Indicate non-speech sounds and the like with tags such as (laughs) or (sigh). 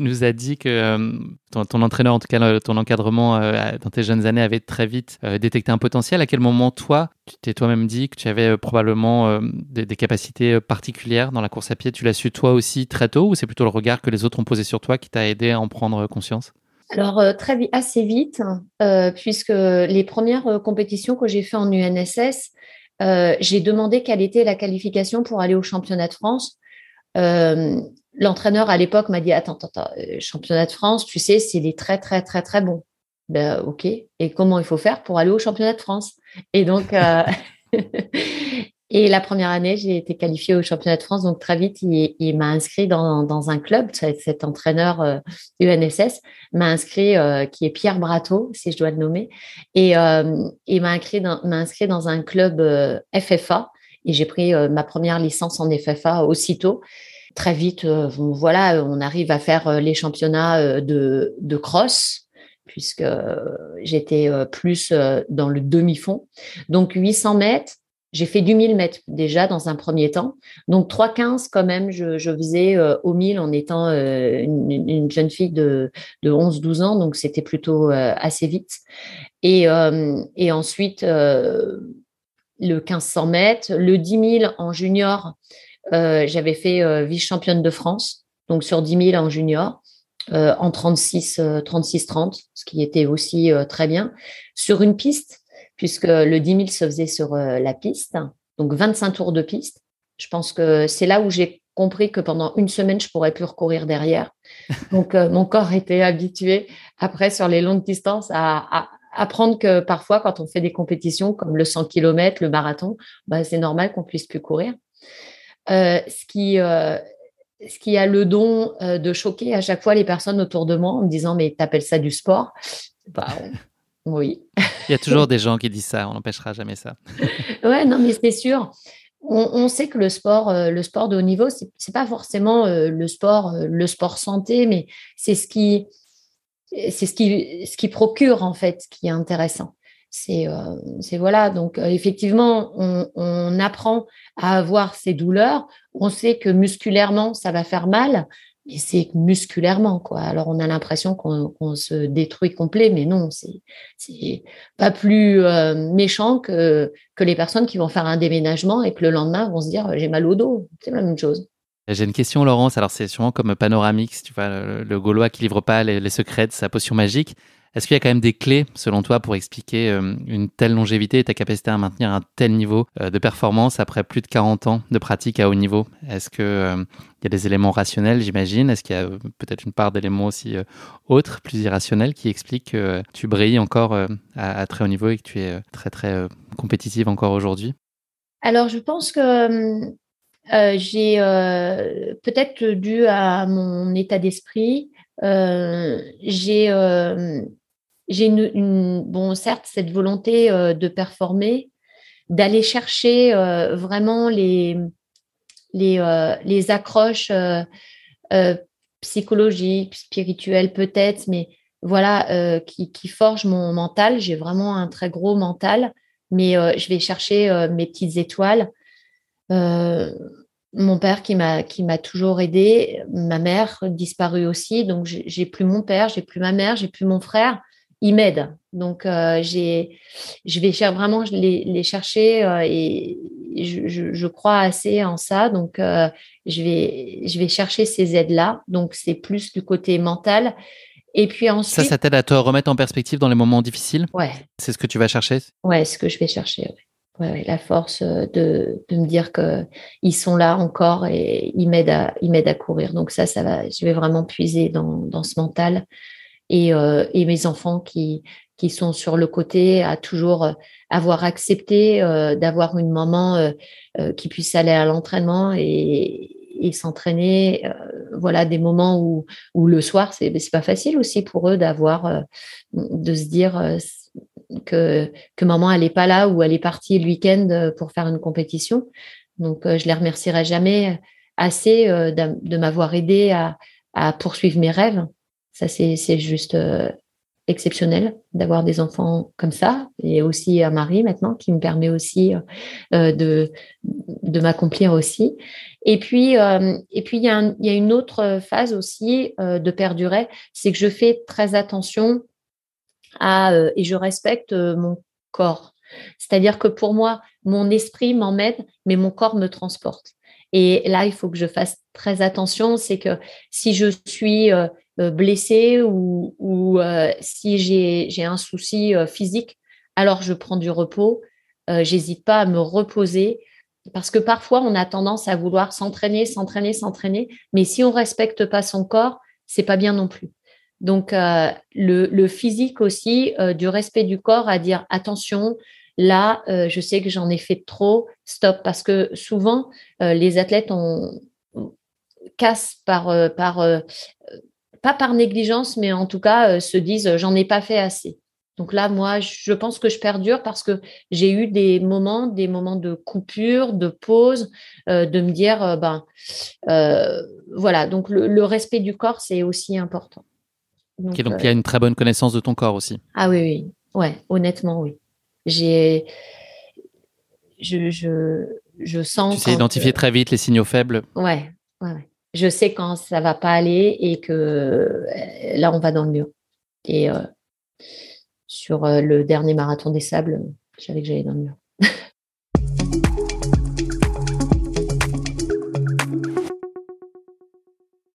Nous as dit que euh, ton, entraîneur, en tout cas ton encadrement euh, dans tes jeunes années, avait très vite euh, détecté un potentiel. À quel moment, toi, tu t'es toi-même dit que tu avais probablement des, capacités particulières dans la course à pied? Tu l'as su toi aussi très tôt ou c'est plutôt le regard que les autres ont posé sur toi qui t'a aidé à en prendre conscience? Alors très vite, assez vite, puisque les premières compétitions que j'ai fait en UNSS, j'ai demandé quelle était la qualification pour aller au championnat de France l'entraîneur à l'époque m'a dit attends, attends, euh, championnat de France, tu sais, c'est les très, très, très, très bons. Ben, ok. Et comment il faut faire pour aller au championnat de France? Et donc, euh, (laughs) et la première année, j'ai été qualifiée au championnat de France. Donc, très vite, il, m'a inscrit dans, un club. Cet entraîneur euh, UNSS m'a inscrit, qui est Pierre Brateau, si je dois le nommer. Et il m'a inscrit dans un club FFA. Et j'ai pris ma première licence en FFA aussitôt très vite, euh, voilà, on arrive à faire euh, les championnats euh, de, de cross puisque j'étais plus dans le demi-fond. Donc 800 mètres, j'ai fait du 1000 mètres déjà dans un premier temps. Donc 3,15 quand même, je, faisais au 1000 en étant une, jeune fille de, de 11-12 ans, donc c'était plutôt assez vite. Et, et ensuite, le 1500 mètres, le 10 000 en junior, j'avais fait euh, vice-championne de France, donc sur 10 000 en junior, euh, en 36, 36 30, ce qui était aussi très bien, sur une piste, puisque le 10 000 se faisait sur la piste, donc 25 tours de piste. Je pense que c'est là où j'ai compris que pendant une semaine, je pourrais plus recourir derrière. (laughs) Donc, mon corps était habitué, après, sur les longues distances, à, apprendre que parfois, quand on fait des compétitions comme le 100 km, le marathon, bah, c'est normal qu'on puisse plus courir. Euh, ce, qui, euh, ce qui a le don euh, de choquer à chaque fois les personnes autour de moi en me disant Mais t'appelles ça du sport? Bah, Oui. (laughs) Il y a toujours des gens qui disent ça, on n'empêchera jamais ça. (laughs) ouais, non, mais c'est sûr. On, sait que le sport, le sport de haut niveau, c'est pas forcément le sport, le sport santé, mais c'est ce qui, c'est ce qui, ce qui procure en fait, ce qui est intéressant. Euh, c'est voilà. Donc euh, effectivement, on, apprend à avoir ces douleurs. On sait que musculairement, ça va faire mal, mais c'est musculairement quoi. Alors on a l'impression qu'on se détruit complet, mais non, c'est pas plus euh, méchant que les personnes qui vont faire un déménagement et que le lendemain vont se dire j'ai mal au dos. C'est la même chose. J'ai une question, Laurence. Alors, c'est sûrement comme Panoramix, tu vois, le, Gaulois qui livre pas les, secrets de sa potion magique. Est-ce qu'il y a quand même des clés, selon toi, pour expliquer euh, une telle longévité et ta capacité à maintenir un tel niveau euh, de performance après plus de 40 ans de pratique à haut niveau? Est-ce qu'il euh, y a des éléments rationnels, j'imagine? Est-ce qu'il y a peut-être une part d'éléments aussi autres, plus irrationnels, qui expliquent que tu brilles encore à, très haut niveau et que tu es très, très compétitive encore aujourd'hui? Alors, je pense que j'ai peut-être dû à mon état d'esprit, j'ai j'ai une, bon, certes, cette volonté euh, de performer, d'aller chercher euh, vraiment les, les, euh, les accroches psychologiques, spirituelles peut-être, mais voilà, qui, qui forgent mon mental. J'ai vraiment un très gros mental. mais je vais chercher mes petites étoiles. mon père qui m'a qui m'a toujours aidé, ma mère disparue aussi, donc j'ai plus mon père, j'ai plus ma mère, j'ai plus mon frère. Ils m'aident, donc j'ai je vais vraiment les, les chercher et je, je, crois assez en ça, donc je vais je vais chercher ces aides là. Donc c'est plus du côté mental et puis ensuite. Ça, ça t'aide à te remettre en perspective dans les moments difficiles? Ouais. C'est ce que tu vas chercher? Ouais, ce que je vais chercher. Ouais. Ouais, la force euh, de, de me dire qu'ils sont là encore et ils m'aident à, ils à courir. Donc ça, ça va, je vais vraiment puiser dans, dans ce mental. Et, euh, et mes enfants qui, qui sont sur le côté à toujours euh, avoir accepté euh, d'avoir une maman euh, euh, qui puisse aller à l'entraînement et, et s'entraîner. Voilà des moments où, où le soir, c'est c'est pas facile aussi pour eux d'avoir, de se dire que, que maman elle est pas là ou elle est partie le week-end pour faire une compétition. Donc je les remercierai jamais assez de, de m'avoir aidé à, à poursuivre mes rêves. Ça c'est juste exceptionnel d'avoir des enfants comme ça et aussi un mari maintenant qui me permet aussi euh, de, m'accomplir aussi. Et puis, euh, il, y a y a une autre phase aussi euh, de perdurer, c'est que je fais très attention à et je respecte mon corps. C'est-à-dire que pour moi, mon esprit m'emmène, mais mon corps me transporte. Et là, il faut que je fasse très attention. C'est que si je suis euh, blessée ou, euh, si j'ai un souci euh, physique, alors je prends du repos. J'hésite pas à me reposer parce que parfois on a tendance à vouloir s'entraîner, s'entraîner, s'entraîner, mais si on respecte pas son corps, c'est pas bien non plus. Donc le, physique aussi, du respect du corps, à dire attention, là, je sais que j'en ai fait trop, stop, parce que souvent les athlètes ont cassent par par pas par négligence, mais en tout cas, euh, se disent euh, j'en ai pas fait assez. Donc là, moi, je pense que je perdure parce que j'ai eu des moments, des moments de coupure, de pause, euh, de me dire, ben, voilà. Donc le, respect du corps, c'est aussi important. Donc, donc il y a une très bonne connaissance de ton corps aussi. Ah oui, oui, ouais, honnêtement, oui. J'ai, je, je, je sens. Tu sais identifier très vite les signaux faibles. Ouais, ouais, ouais je sais quand ça va pas aller et que euh, là, on va dans le mur. Et euh, sur euh, le dernier marathon des sables, je savais que j'allais dans le mur.